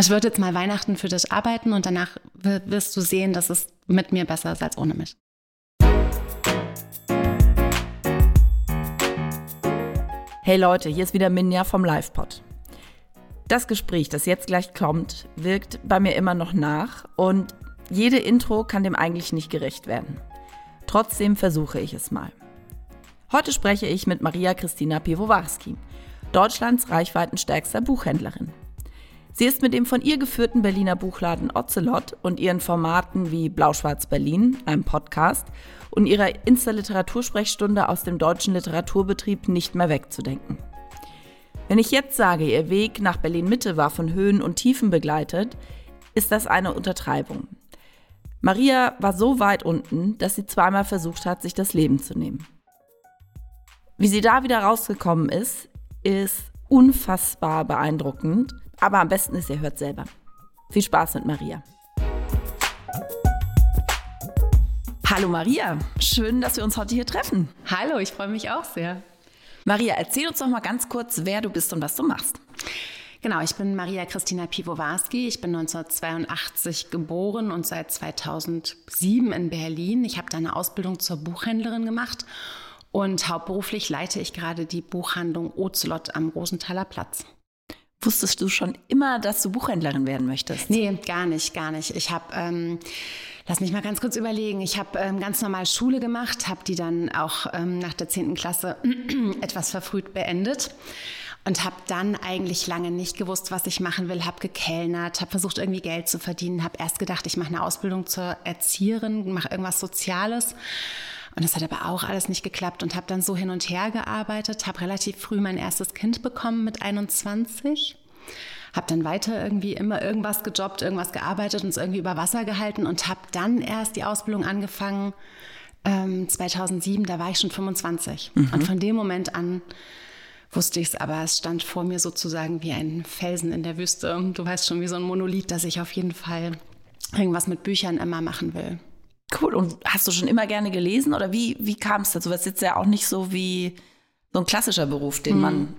Es wird jetzt mal Weihnachten für dich arbeiten und danach wirst du sehen, dass es mit mir besser ist als ohne mich. Hey Leute, hier ist wieder Minja vom LivePod. Das Gespräch, das jetzt gleich kommt, wirkt bei mir immer noch nach und jede Intro kann dem eigentlich nicht gerecht werden. Trotzdem versuche ich es mal. Heute spreche ich mit Maria Christina Piwowarski, Deutschlands reichweitenstärkster Buchhändlerin. Sie ist mit dem von ihr geführten Berliner Buchladen Ocelot und ihren Formaten wie Blau-Schwarz Berlin, einem Podcast, und ihrer Insta-Literatursprechstunde aus dem deutschen Literaturbetrieb nicht mehr wegzudenken. Wenn ich jetzt sage, ihr Weg nach Berlin-Mitte war von Höhen und Tiefen begleitet, ist das eine Untertreibung. Maria war so weit unten, dass sie zweimal versucht hat, sich das Leben zu nehmen. Wie sie da wieder rausgekommen ist, ist unfassbar beeindruckend, aber am besten ist, ihr hört selber. Viel Spaß mit Maria. Hallo Maria, schön, dass wir uns heute hier treffen. Hallo, ich freue mich auch sehr. Maria, erzähl uns doch mal ganz kurz, wer du bist und was du machst. Genau, ich bin Maria Christina Piwowarski. Ich bin 1982 geboren und seit 2007 in Berlin. Ich habe da eine Ausbildung zur Buchhändlerin gemacht und hauptberuflich leite ich gerade die Buchhandlung Ozelot am Rosenthaler Platz. Wusstest du schon immer, dass du Buchhändlerin werden möchtest? Nee, gar nicht, gar nicht. Ich habe, ähm, lass mich mal ganz kurz überlegen, ich habe ähm, ganz normal Schule gemacht, habe die dann auch ähm, nach der 10. Klasse etwas verfrüht beendet und habe dann eigentlich lange nicht gewusst, was ich machen will, habe gekellnert, habe versucht irgendwie Geld zu verdienen, habe erst gedacht, ich mache eine Ausbildung zur Erzieherin, mache irgendwas Soziales. Und das hat aber auch alles nicht geklappt und habe dann so hin und her gearbeitet, habe relativ früh mein erstes Kind bekommen mit 21 habe dann weiter irgendwie immer irgendwas gejobbt, irgendwas gearbeitet und es irgendwie über Wasser gehalten und habe dann erst die Ausbildung angefangen. Ähm, 2007, da war ich schon 25. Mhm. Und von dem Moment an wusste ich es, aber es stand vor mir sozusagen wie ein Felsen in der Wüste. Du weißt schon, wie so ein Monolith, dass ich auf jeden Fall irgendwas mit Büchern immer machen will. Cool. Und hast du schon immer gerne gelesen oder wie, wie kam es dazu? Das ist jetzt ja auch nicht so wie so ein klassischer Beruf, den man hm.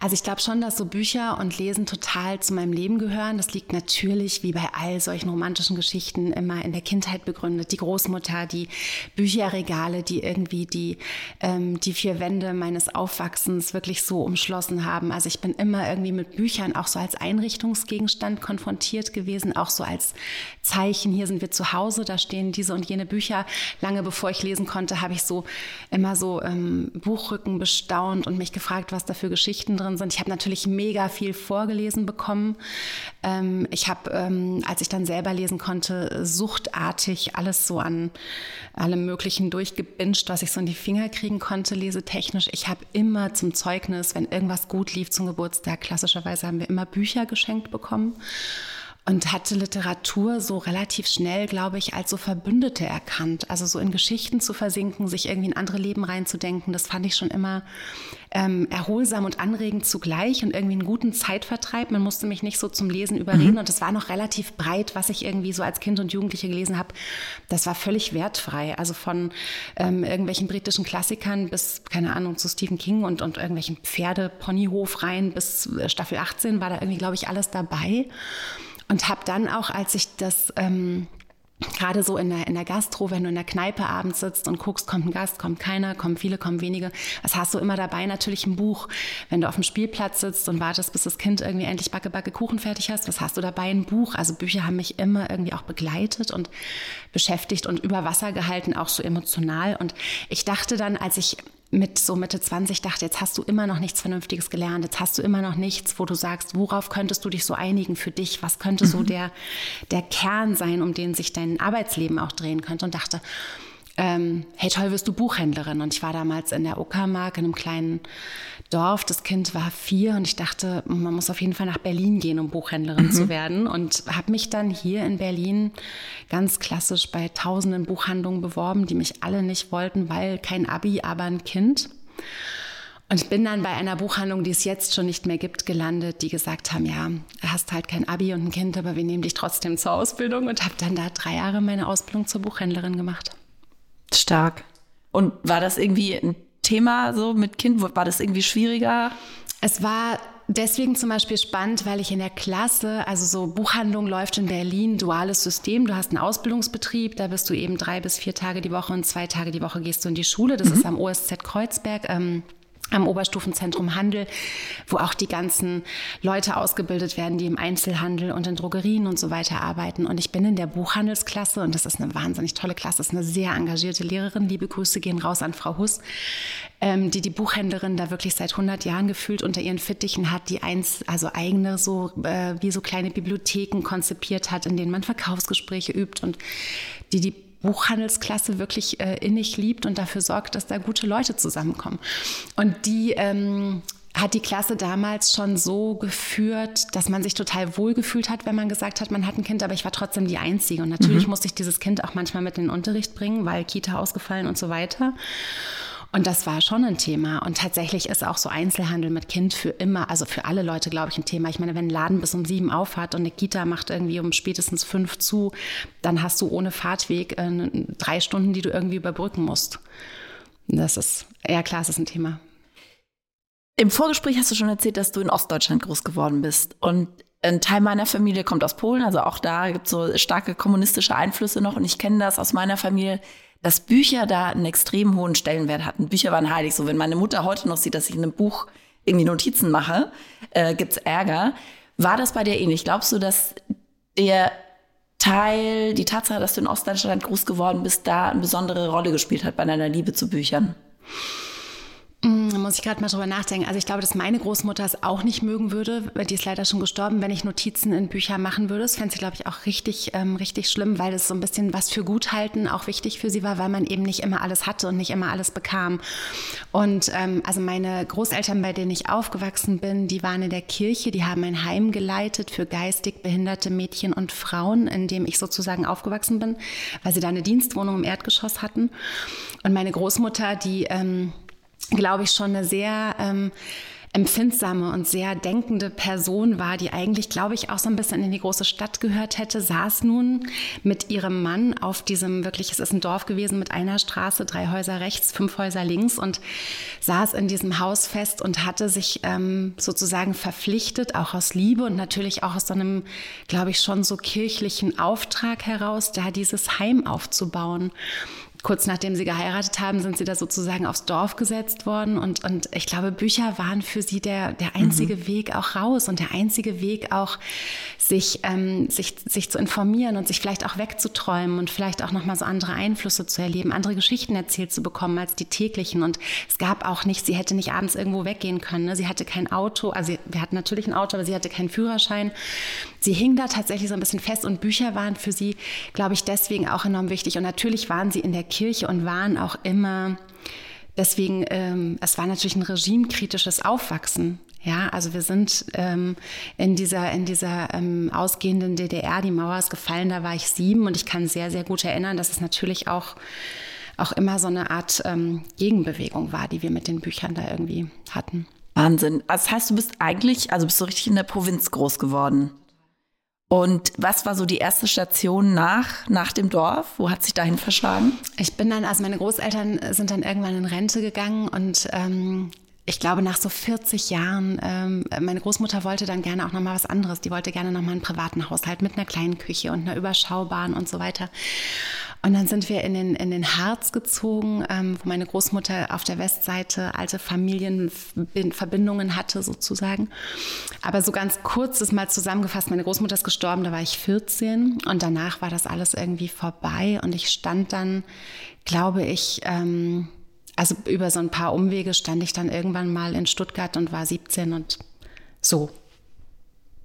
Also ich glaube schon, dass so Bücher und Lesen total zu meinem Leben gehören. Das liegt natürlich, wie bei all solchen romantischen Geschichten, immer in der Kindheit begründet. Die Großmutter, die Bücherregale, die irgendwie die, ähm, die vier Wände meines Aufwachsens wirklich so umschlossen haben. Also ich bin immer irgendwie mit Büchern auch so als Einrichtungsgegenstand konfrontiert gewesen, auch so als Zeichen, hier sind wir zu Hause, da stehen diese und jene Bücher. Lange bevor ich lesen konnte, habe ich so immer so ähm, Buchrücken bestaunt und mich gefragt, was da für Geschichten drin sind. Ich habe natürlich mega viel vorgelesen bekommen. Ähm, ich habe, ähm, als ich dann selber lesen konnte, suchtartig alles so an allem Möglichen durchgebinscht, was ich so in die Finger kriegen konnte, lesetechnisch. Ich habe immer zum Zeugnis, wenn irgendwas gut lief zum Geburtstag, klassischerweise haben wir immer Bücher geschenkt bekommen und hatte Literatur so relativ schnell, glaube ich, als so Verbündete erkannt. Also so in Geschichten zu versinken, sich irgendwie in andere Leben reinzudenken, das fand ich schon immer ähm, erholsam und anregend zugleich und irgendwie einen guten Zeitvertreib. Man musste mich nicht so zum Lesen überreden mhm. und es war noch relativ breit, was ich irgendwie so als Kind und Jugendliche gelesen habe. Das war völlig wertfrei. Also von ähm, irgendwelchen britischen Klassikern bis, keine Ahnung, zu Stephen King und, und irgendwelchen Pferde-Ponyhof rein bis äh, Staffel 18 war da irgendwie, glaube ich, alles dabei. Und habe dann auch, als ich das ähm, gerade so in der, in der Gastro, wenn du in der Kneipe abends sitzt und guckst, kommt ein Gast, kommt keiner, kommen viele, kommen wenige. Was hast du immer dabei? Natürlich ein Buch. Wenn du auf dem Spielplatz sitzt und wartest, bis das Kind irgendwie endlich Backe, Backe Kuchen fertig hast, was hast du dabei? Ein Buch. Also Bücher haben mich immer irgendwie auch begleitet und beschäftigt und über Wasser gehalten, auch so emotional. Und ich dachte dann, als ich mit so Mitte 20 dachte, jetzt hast du immer noch nichts Vernünftiges gelernt, jetzt hast du immer noch nichts, wo du sagst, worauf könntest du dich so einigen für dich, was könnte so mhm. der, der Kern sein, um den sich dein Arbeitsleben auch drehen könnte und dachte, ähm, hey toll, wirst du Buchhändlerin. Und ich war damals in der Uckermark in einem kleinen Dorf. Das Kind war vier und ich dachte, man muss auf jeden Fall nach Berlin gehen, um Buchhändlerin mhm. zu werden. Und habe mich dann hier in Berlin ganz klassisch bei tausenden Buchhandlungen beworben, die mich alle nicht wollten, weil kein Abi, aber ein Kind. Und bin dann bei einer Buchhandlung, die es jetzt schon nicht mehr gibt, gelandet, die gesagt haben, ja, hast halt kein Abi und ein Kind, aber wir nehmen dich trotzdem zur Ausbildung und habe dann da drei Jahre meine Ausbildung zur Buchhändlerin gemacht. Stark. Und war das irgendwie ein Thema so mit Kind? War das irgendwie schwieriger? Es war deswegen zum Beispiel spannend, weil ich in der Klasse, also so Buchhandlung läuft in Berlin, duales System. Du hast einen Ausbildungsbetrieb, da bist du eben drei bis vier Tage die Woche und zwei Tage die Woche gehst du in die Schule. Das mhm. ist am OSZ Kreuzberg. Ähm, am Oberstufenzentrum Handel, wo auch die ganzen Leute ausgebildet werden, die im Einzelhandel und in Drogerien und so weiter arbeiten. Und ich bin in der Buchhandelsklasse und das ist eine wahnsinnig tolle Klasse, das ist eine sehr engagierte Lehrerin. Liebe Grüße gehen raus an Frau Huss, ähm, die die Buchhändlerin da wirklich seit 100 Jahren gefühlt unter ihren Fittichen hat, die eins, also eigene so äh, wie so kleine Bibliotheken konzipiert hat, in denen man Verkaufsgespräche übt und die die Buchhandelsklasse wirklich äh, innig liebt und dafür sorgt, dass da gute Leute zusammenkommen. Und die ähm, hat die Klasse damals schon so geführt, dass man sich total wohlgefühlt hat, wenn man gesagt hat, man hat ein Kind, aber ich war trotzdem die Einzige. Und natürlich mhm. musste ich dieses Kind auch manchmal mit in den Unterricht bringen, weil Kita ausgefallen und so weiter. Und das war schon ein Thema. Und tatsächlich ist auch so Einzelhandel mit Kind für immer, also für alle Leute, glaube ich, ein Thema. Ich meine, wenn ein Laden bis um sieben aufhat und eine Kita macht irgendwie um spätestens fünf zu, dann hast du ohne Fahrtweg äh, drei Stunden, die du irgendwie überbrücken musst. Das ist, ja klar, es ist ein Thema. Im Vorgespräch hast du schon erzählt, dass du in Ostdeutschland groß geworden bist. Und ein Teil meiner Familie kommt aus Polen, also auch da gibt es so starke kommunistische Einflüsse noch. Und ich kenne das aus meiner Familie dass Bücher da einen extrem hohen Stellenwert hatten. Bücher waren heilig. So, wenn meine Mutter heute noch sieht, dass ich in einem Buch irgendwie Notizen mache, äh, gibt's Ärger. War das bei dir ähnlich? Glaubst du, dass der Teil, die Tatsache, dass du in Ostdeutschland groß geworden bist, da eine besondere Rolle gespielt hat bei deiner Liebe zu Büchern? Mm, da muss ich gerade mal drüber nachdenken. Also ich glaube, dass meine Großmutter es auch nicht mögen würde, die ist leider schon gestorben, wenn ich Notizen in Bücher machen würde. Das fände sie, glaube ich, auch richtig, ähm, richtig schlimm, weil das so ein bisschen was für Guthalten auch wichtig für sie war, weil man eben nicht immer alles hatte und nicht immer alles bekam. Und ähm, also meine Großeltern, bei denen ich aufgewachsen bin, die waren in der Kirche, die haben ein Heim geleitet für geistig behinderte Mädchen und Frauen, in dem ich sozusagen aufgewachsen bin, weil sie da eine Dienstwohnung im Erdgeschoss hatten. Und meine Großmutter, die... Ähm, glaube ich, schon eine sehr ähm, empfindsame und sehr denkende Person war, die eigentlich, glaube ich, auch so ein bisschen in die große Stadt gehört hätte, saß nun mit ihrem Mann auf diesem, wirklich, es ist ein Dorf gewesen mit einer Straße, drei Häuser rechts, fünf Häuser links und saß in diesem Haus fest und hatte sich ähm, sozusagen verpflichtet, auch aus Liebe und natürlich auch aus so einem, glaube ich, schon so kirchlichen Auftrag heraus, da dieses Heim aufzubauen kurz nachdem sie geheiratet haben, sind sie da sozusagen aufs Dorf gesetzt worden. Und, und ich glaube, Bücher waren für sie der, der einzige mhm. Weg auch raus und der einzige Weg auch, sich, ähm, sich, sich zu informieren und sich vielleicht auch wegzuträumen und vielleicht auch nochmal so andere Einflüsse zu erleben, andere Geschichten erzählt zu bekommen als die täglichen. Und es gab auch nicht, sie hätte nicht abends irgendwo weggehen können. Ne? Sie hatte kein Auto, also wir hatten natürlich ein Auto, aber sie hatte keinen Führerschein. Sie hing da tatsächlich so ein bisschen fest und Bücher waren für sie, glaube ich, deswegen auch enorm wichtig. Und natürlich waren sie in der Kirche und waren auch immer deswegen, ähm, es war natürlich ein regimekritisches Aufwachsen. Ja, also wir sind ähm, in dieser, in dieser ähm, ausgehenden DDR, die Mauer ist gefallen, da war ich sieben und ich kann sehr, sehr gut erinnern, dass es natürlich auch, auch immer so eine Art ähm, Gegenbewegung war, die wir mit den Büchern da irgendwie hatten. Wahnsinn. Das heißt, du bist eigentlich, also bist du richtig in der Provinz groß geworden. Und was war so die erste Station nach, nach dem Dorf? Wo hat sich dahin verschlagen? Ich bin dann, also meine Großeltern sind dann irgendwann in Rente gegangen und ähm, ich glaube, nach so 40 Jahren, ähm, meine Großmutter wollte dann gerne auch nochmal was anderes. Die wollte gerne nochmal einen privaten Haushalt mit einer kleinen Küche und einer überschaubaren und so weiter. Und dann sind wir in den, in den Harz gezogen, ähm, wo meine Großmutter auf der Westseite alte Familienverbindungen hatte, sozusagen. Aber so ganz kurz ist mal zusammengefasst, meine Großmutter ist gestorben, da war ich 14 und danach war das alles irgendwie vorbei und ich stand dann, glaube ich, ähm, also über so ein paar Umwege stand ich dann irgendwann mal in Stuttgart und war 17 und so.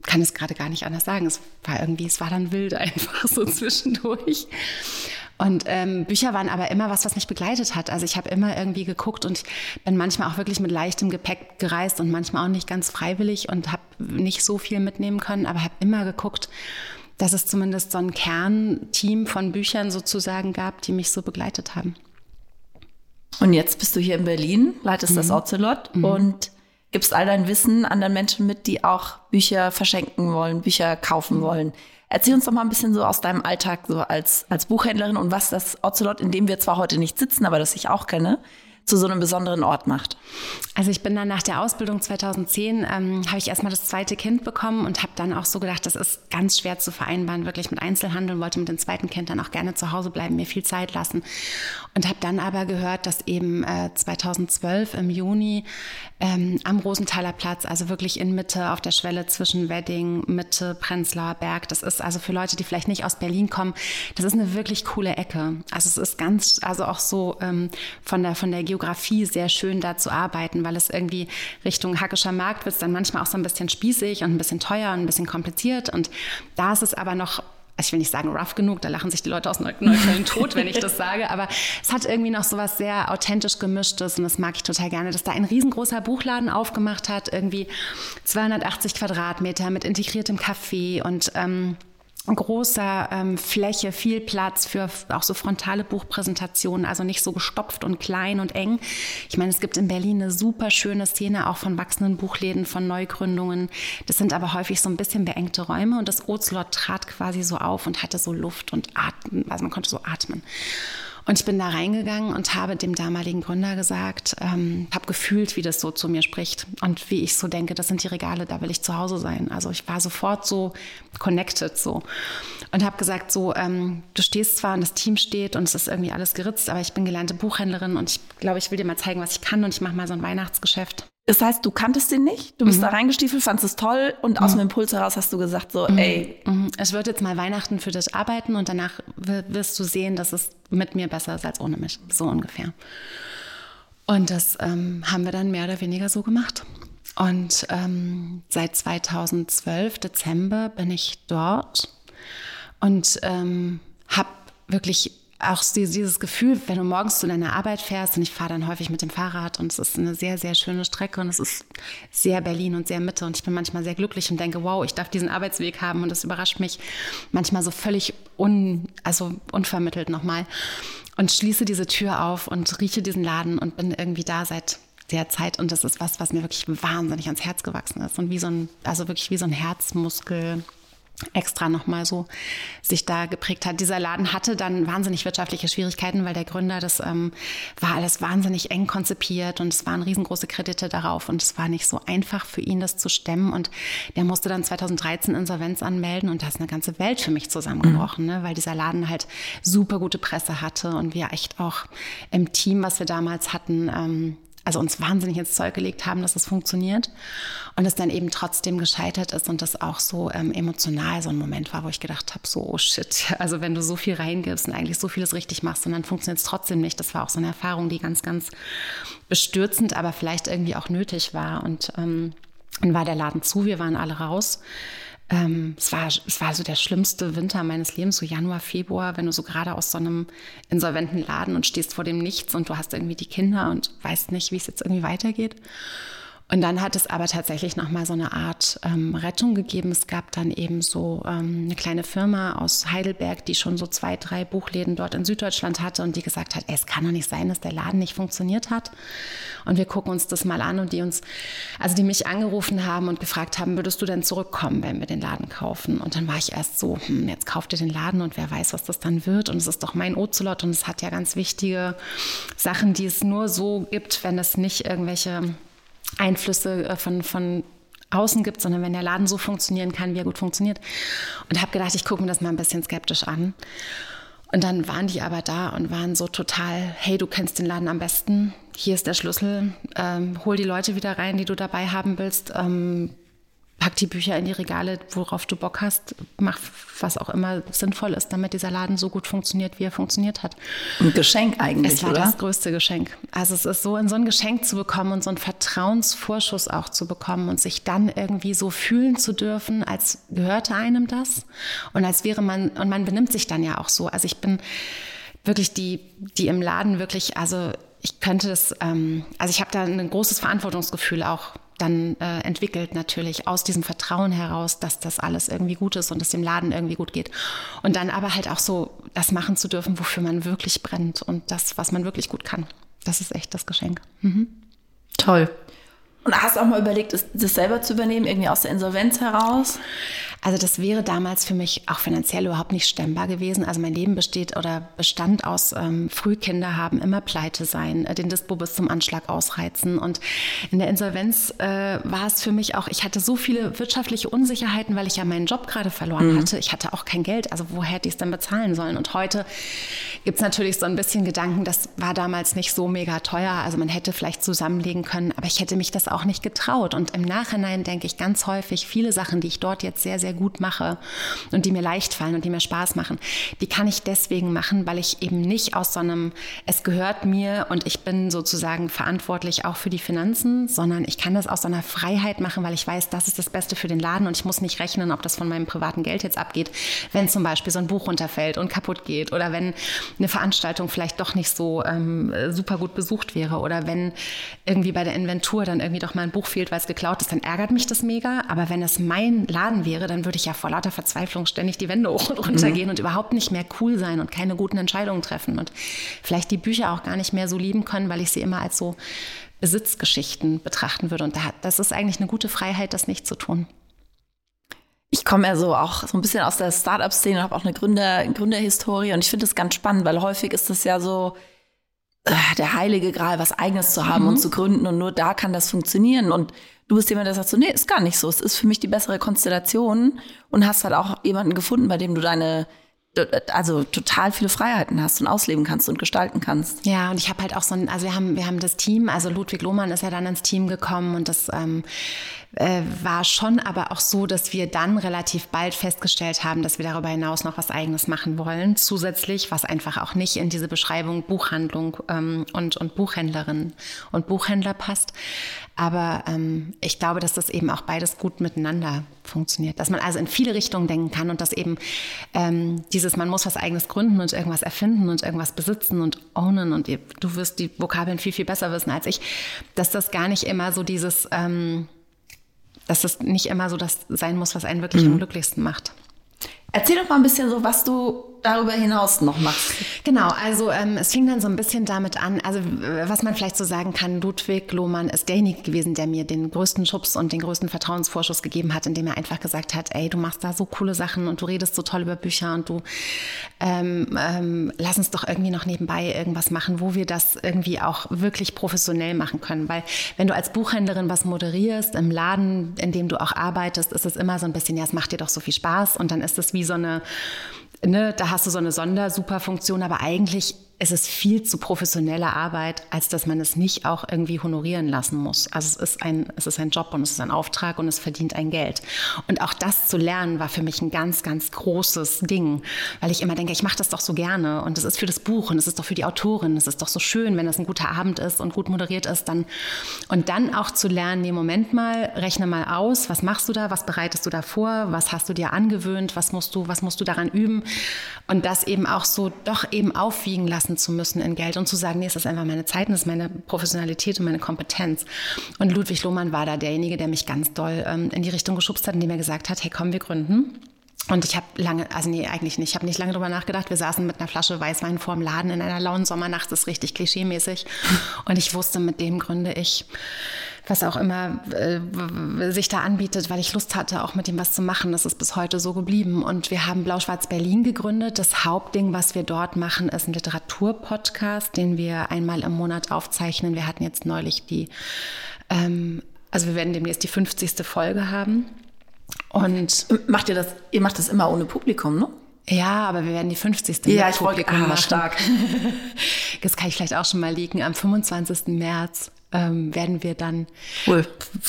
Kann es gerade gar nicht anders sagen. Es war irgendwie, es war dann wild einfach so zwischendurch. Und ähm, Bücher waren aber immer was, was mich begleitet hat. Also ich habe immer irgendwie geguckt und bin manchmal auch wirklich mit leichtem Gepäck gereist und manchmal auch nicht ganz freiwillig und habe nicht so viel mitnehmen können, aber habe immer geguckt, dass es zumindest so ein Kernteam von Büchern sozusagen gab, die mich so begleitet haben. Und jetzt bist du hier in Berlin, leitest mhm. das Ocelot mhm. und gibst all dein Wissen anderen Menschen mit, die auch Bücher verschenken wollen, Bücher kaufen mhm. wollen. Erzähl uns doch mal ein bisschen so aus deinem Alltag so als, als Buchhändlerin und was das Ocelot, in dem wir zwar heute nicht sitzen, aber das ich auch kenne, zu so einem besonderen Ort macht? Also ich bin dann nach der Ausbildung 2010, ähm, habe ich erstmal das zweite Kind bekommen und habe dann auch so gedacht, das ist ganz schwer zu vereinbaren, wirklich mit Einzelhandel, wollte mit dem zweiten Kind dann auch gerne zu Hause bleiben, mir viel Zeit lassen. Und habe dann aber gehört, dass eben äh, 2012 im Juni ähm, am Rosenthaler Platz, also wirklich in Mitte auf der Schwelle zwischen Wedding, Mitte, Prenzlauer Berg, das ist also für Leute, die vielleicht nicht aus Berlin kommen, das ist eine wirklich coole Ecke. Also es ist ganz, also auch so ähm, von, der, von der Geografie sehr schön da zu arbeiten, weil es irgendwie Richtung Hackischer Markt wird es dann manchmal auch so ein bisschen spießig und ein bisschen teuer und ein bisschen kompliziert. Und da ist es aber noch also ich will nicht sagen rough genug, da lachen sich die Leute aus Neukölln tot, wenn ich das sage, aber es hat irgendwie noch so was sehr authentisch gemischtes und das mag ich total gerne, dass da ein riesengroßer Buchladen aufgemacht hat, irgendwie 280 Quadratmeter mit integriertem Café und ähm, großer ähm, Fläche, viel Platz für auch so frontale Buchpräsentationen, also nicht so gestopft und klein und eng. Ich meine, es gibt in Berlin eine super schöne Szene auch von wachsenden Buchläden, von Neugründungen. Das sind aber häufig so ein bisschen beengte Räume und das Ozlot trat quasi so auf und hatte so Luft und Atmen, also man konnte so atmen. Und ich bin da reingegangen und habe dem damaligen Gründer gesagt, ähm, habe gefühlt, wie das so zu mir spricht und wie ich so denke, das sind die Regale, da will ich zu Hause sein. Also ich war sofort so connected so und habe gesagt, so, ähm, du stehst zwar und das Team steht und es ist irgendwie alles geritzt, aber ich bin gelernte Buchhändlerin und ich glaube, ich will dir mal zeigen, was ich kann und ich mache mal so ein Weihnachtsgeschäft. Das heißt, du kanntest den nicht, du bist mhm. da reingestiefelt, fandest es toll und aus mhm. dem Impuls heraus hast du gesagt so, mhm. ey. Mhm. Es wird jetzt mal Weihnachten für dich arbeiten und danach wirst du sehen, dass es mit mir besser ist als ohne mich, so ungefähr. Und das ähm, haben wir dann mehr oder weniger so gemacht. Und ähm, seit 2012, Dezember, bin ich dort und ähm, habe wirklich auch dieses Gefühl, wenn du morgens zu deiner Arbeit fährst, und ich fahre dann häufig mit dem Fahrrad und es ist eine sehr, sehr schöne Strecke und es ist sehr Berlin und sehr Mitte und ich bin manchmal sehr glücklich und denke, wow, ich darf diesen Arbeitsweg haben und das überrascht mich manchmal so völlig un, also unvermittelt nochmal. Und schließe diese Tür auf und rieche diesen Laden und bin irgendwie da seit der Zeit und das ist was, was mir wirklich wahnsinnig ans Herz gewachsen ist und wie so ein, also wirklich wie so ein Herzmuskel extra nochmal so sich da geprägt hat. Dieser Laden hatte dann wahnsinnig wirtschaftliche Schwierigkeiten, weil der Gründer, das ähm, war alles wahnsinnig eng konzipiert und es waren riesengroße Kredite darauf und es war nicht so einfach für ihn, das zu stemmen und der musste dann 2013 Insolvenz anmelden und da ist eine ganze Welt für mich zusammengebrochen, mhm. ne? weil dieser Laden halt super gute Presse hatte und wir echt auch im Team, was wir damals hatten, ähm, also uns wahnsinnig ins Zeug gelegt haben, dass es funktioniert und es dann eben trotzdem gescheitert ist und das auch so ähm, emotional so ein Moment war, wo ich gedacht habe, so oh shit, also wenn du so viel reingibst und eigentlich so vieles richtig machst und dann funktioniert es trotzdem nicht. Das war auch so eine Erfahrung, die ganz, ganz bestürzend, aber vielleicht irgendwie auch nötig war und ähm, dann war der Laden zu, wir waren alle raus. Ähm, es, war, es war so der schlimmste Winter meines Lebens, so Januar, Februar, wenn du so gerade aus so einem insolventen Laden und stehst vor dem Nichts und du hast irgendwie die Kinder und weißt nicht, wie es jetzt irgendwie weitergeht. Und dann hat es aber tatsächlich nochmal so eine Art ähm, Rettung gegeben. Es gab dann eben so ähm, eine kleine Firma aus Heidelberg, die schon so zwei, drei Buchläden dort in Süddeutschland hatte und die gesagt hat, ey, es kann doch nicht sein, dass der Laden nicht funktioniert hat. Und wir gucken uns das mal an und die uns, also die mich angerufen haben und gefragt haben, würdest du denn zurückkommen, wenn wir den Laden kaufen? Und dann war ich erst so, hm, jetzt kauft ihr den Laden und wer weiß, was das dann wird. Und es ist doch mein Ozelot und es hat ja ganz wichtige Sachen, die es nur so gibt, wenn es nicht irgendwelche Einflüsse äh, von, von außen gibt, sondern wenn der Laden so funktionieren kann, wie er gut funktioniert. Und habe gedacht, ich gucke mir das mal ein bisschen skeptisch an. Und dann waren die aber da und waren so total, hey, du kennst den Laden am besten, hier ist der Schlüssel, ähm, hol die Leute wieder rein, die du dabei haben willst, ähm, pack die Bücher in die Regale, worauf du Bock hast, mach was auch immer sinnvoll ist, damit dieser Laden so gut funktioniert, wie er funktioniert hat. Ein Geschenk eigentlich, Es war oder? das größte Geschenk. Also es ist so, in so ein Geschenk zu bekommen und so einen Vertrauensvorschuss auch zu bekommen und sich dann irgendwie so fühlen zu dürfen, als gehörte einem das und als wäre man, und man benimmt sich dann ja auch so. Also ich bin wirklich die, die im Laden wirklich, also ich könnte es, ähm, also ich habe da ein großes Verantwortungsgefühl auch dann äh, entwickelt natürlich aus diesem Vertrauen heraus, dass das alles irgendwie gut ist und es dem Laden irgendwie gut geht. Und dann aber halt auch so das machen zu dürfen, wofür man wirklich brennt und das, was man wirklich gut kann. Das ist echt das Geschenk. Mhm. Toll. Und hast du auch mal überlegt, das selber zu übernehmen, irgendwie aus der Insolvenz heraus? Also das wäre damals für mich auch finanziell überhaupt nicht stemmbar gewesen. Also mein Leben besteht oder bestand aus ähm, Frühkinder haben, immer pleite sein, äh, den Dispo bis zum Anschlag ausreizen. Und in der Insolvenz äh, war es für mich auch, ich hatte so viele wirtschaftliche Unsicherheiten, weil ich ja meinen Job gerade verloren mhm. hatte. Ich hatte auch kein Geld. Also woher hätte ich es dann bezahlen sollen? Und heute gibt es natürlich so ein bisschen Gedanken, das war damals nicht so mega teuer. Also man hätte vielleicht zusammenlegen können, aber ich hätte mich das auch nicht getraut. Und im Nachhinein denke ich ganz häufig, viele Sachen, die ich dort jetzt sehr, sehr gut mache und die mir leicht fallen und die mir Spaß machen, die kann ich deswegen machen, weil ich eben nicht aus so einem, es gehört mir und ich bin sozusagen verantwortlich auch für die Finanzen, sondern ich kann das aus so einer Freiheit machen, weil ich weiß, das ist das Beste für den Laden und ich muss nicht rechnen, ob das von meinem privaten Geld jetzt abgeht, wenn zum Beispiel so ein Buch runterfällt und kaputt geht oder wenn eine Veranstaltung vielleicht doch nicht so ähm, super gut besucht wäre oder wenn irgendwie bei der Inventur dann irgendwie doch mal ein Buch fehlt, weil es geklaut ist, dann ärgert mich das mega. Aber wenn es mein Laden wäre, dann würde ich ja vor lauter Verzweiflung ständig die Wände hoch und runter mhm. gehen und überhaupt nicht mehr cool sein und keine guten Entscheidungen treffen und vielleicht die Bücher auch gar nicht mehr so lieben können, weil ich sie immer als so Besitzgeschichten betrachten würde. Und das ist eigentlich eine gute Freiheit, das nicht zu tun. Ich komme ja so auch so ein bisschen aus der Startup-Szene und habe auch eine Gründer, Gründerhistorie und ich finde das ganz spannend, weil häufig ist das ja so äh, der heilige Gral, was eigenes zu haben mhm. und zu gründen und nur da kann das funktionieren und du bist jemand, der sagt so, nee, ist gar nicht so. Es ist für mich die bessere Konstellation und hast halt auch jemanden gefunden, bei dem du deine also total viele Freiheiten hast und ausleben kannst und gestalten kannst. Ja, und ich habe halt auch so ein, also wir haben, wir haben das Team, also Ludwig Lohmann ist ja dann ins Team gekommen und das ähm, äh, war schon aber auch so, dass wir dann relativ bald festgestellt haben, dass wir darüber hinaus noch was Eigenes machen wollen, zusätzlich, was einfach auch nicht in diese Beschreibung Buchhandlung ähm, und, und Buchhändlerin und Buchhändler passt. Aber ähm, ich glaube, dass das eben auch beides gut miteinander funktioniert. Dass man also in viele Richtungen denken kann und dass eben ähm, dieses, man muss was eigenes gründen und irgendwas erfinden und irgendwas besitzen und ownen und du wirst die Vokabeln viel, viel besser wissen als ich, dass das gar nicht immer so dieses, ähm, dass das nicht immer so das sein muss, was einen wirklich mhm. am glücklichsten macht. Erzähl doch mal ein bisschen so, was du darüber hinaus noch machst. Genau, also ähm, es fing dann so ein bisschen damit an, also was man vielleicht so sagen kann, Ludwig Lohmann ist derjenige gewesen, der mir den größten Schubs und den größten Vertrauensvorschuss gegeben hat, indem er einfach gesagt hat, ey, du machst da so coole Sachen und du redest so toll über Bücher und du ähm, ähm, lass uns doch irgendwie noch nebenbei irgendwas machen, wo wir das irgendwie auch wirklich professionell machen können. Weil wenn du als Buchhändlerin was moderierst im Laden, in dem du auch arbeitest, ist es immer so ein bisschen, ja, es macht dir doch so viel Spaß und dann ist es wie so eine ne, da hast du so eine Sondersuperfunktion, aber eigentlich es ist viel zu professionelle Arbeit, als dass man es nicht auch irgendwie honorieren lassen muss. Also es ist ein, es ist ein Job und es ist ein Auftrag und es verdient ein Geld. Und auch das zu lernen war für mich ein ganz, ganz großes Ding, weil ich immer denke, ich mache das doch so gerne und es ist für das Buch und es ist doch für die Autorin, es ist doch so schön, wenn das ein guter Abend ist und gut moderiert ist, dann und dann auch zu lernen, nee, Moment mal, rechne mal aus, was machst du da, was bereitest du da vor, was hast du dir angewöhnt, was musst du, was musst du daran üben und das eben auch so doch eben aufwiegen lassen messen zu müssen in Geld und zu sagen, nee, es ist einfach meine Zeit und es ist meine Professionalität und meine Kompetenz. Und Ludwig Lohmann war da derjenige, der mich ganz doll ähm, in die Richtung geschubst hat, indem er gesagt hat, hey, komm, wir gründen. Und ich habe lange, also nee, eigentlich nicht. Ich habe nicht lange drüber nachgedacht. Wir saßen mit einer Flasche Weißwein vorm Laden in einer lauen Sommernacht. Das ist richtig klischeemäßig. Und ich wusste, mit dem gründe ich was auch immer äh, sich da anbietet, weil ich Lust hatte, auch mit ihm was zu machen. Das ist bis heute so geblieben. Und wir haben Blau-Schwarz Berlin gegründet. Das Hauptding, was wir dort machen, ist ein Literaturpodcast, den wir einmal im Monat aufzeichnen. Wir hatten jetzt neulich die, ähm, also wir werden demnächst die 50. Folge haben. Und macht ihr das, ihr macht das immer ohne Publikum, ne? Ja, aber wir werden die 50. Ja, ich Publikum wollte, ah, stark. das kann ich vielleicht auch schon mal liegen. Am 25. März ähm, werden wir dann cool.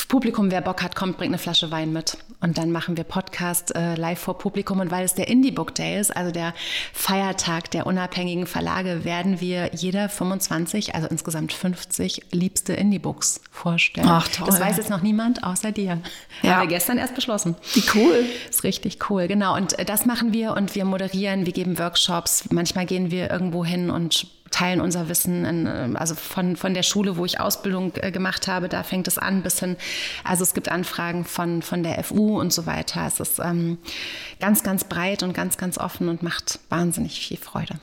Publikum, wer Bock hat, kommt, bringt eine Flasche Wein mit. Und dann machen wir Podcast äh, live vor Publikum. Und weil es der Indie Book Day ist, also der Feiertag der unabhängigen Verlage, werden wir jeder 25, also insgesamt 50 liebste Indie Books vorstellen. Ach toll. Das weiß jetzt noch niemand außer dir. Ja. Haben wir gestern erst beschlossen. Wie cool. Ist richtig cool, genau. Und äh, das machen wir und wir moderieren, wir geben Workshops. Manchmal gehen wir irgendwo hin und teilen unser Wissen, in, ähm, also von, von der Schule, wo ich Ausbildung äh, gemacht habe, da fängt es an bis hin, also es gibt Anfragen von, von der FU und so weiter. Es ist ähm, ganz, ganz breit und ganz, ganz offen und macht wahnsinnig viel Freude.